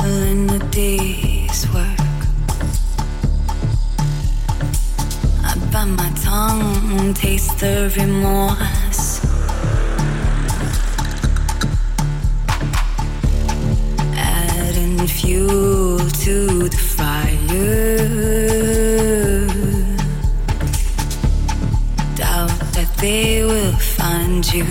in the day's work. I bite my tongue, taste the remorse. Fuel to the fire. Doubt that they will find you.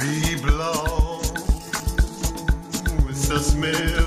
Wie blau ist das Meer,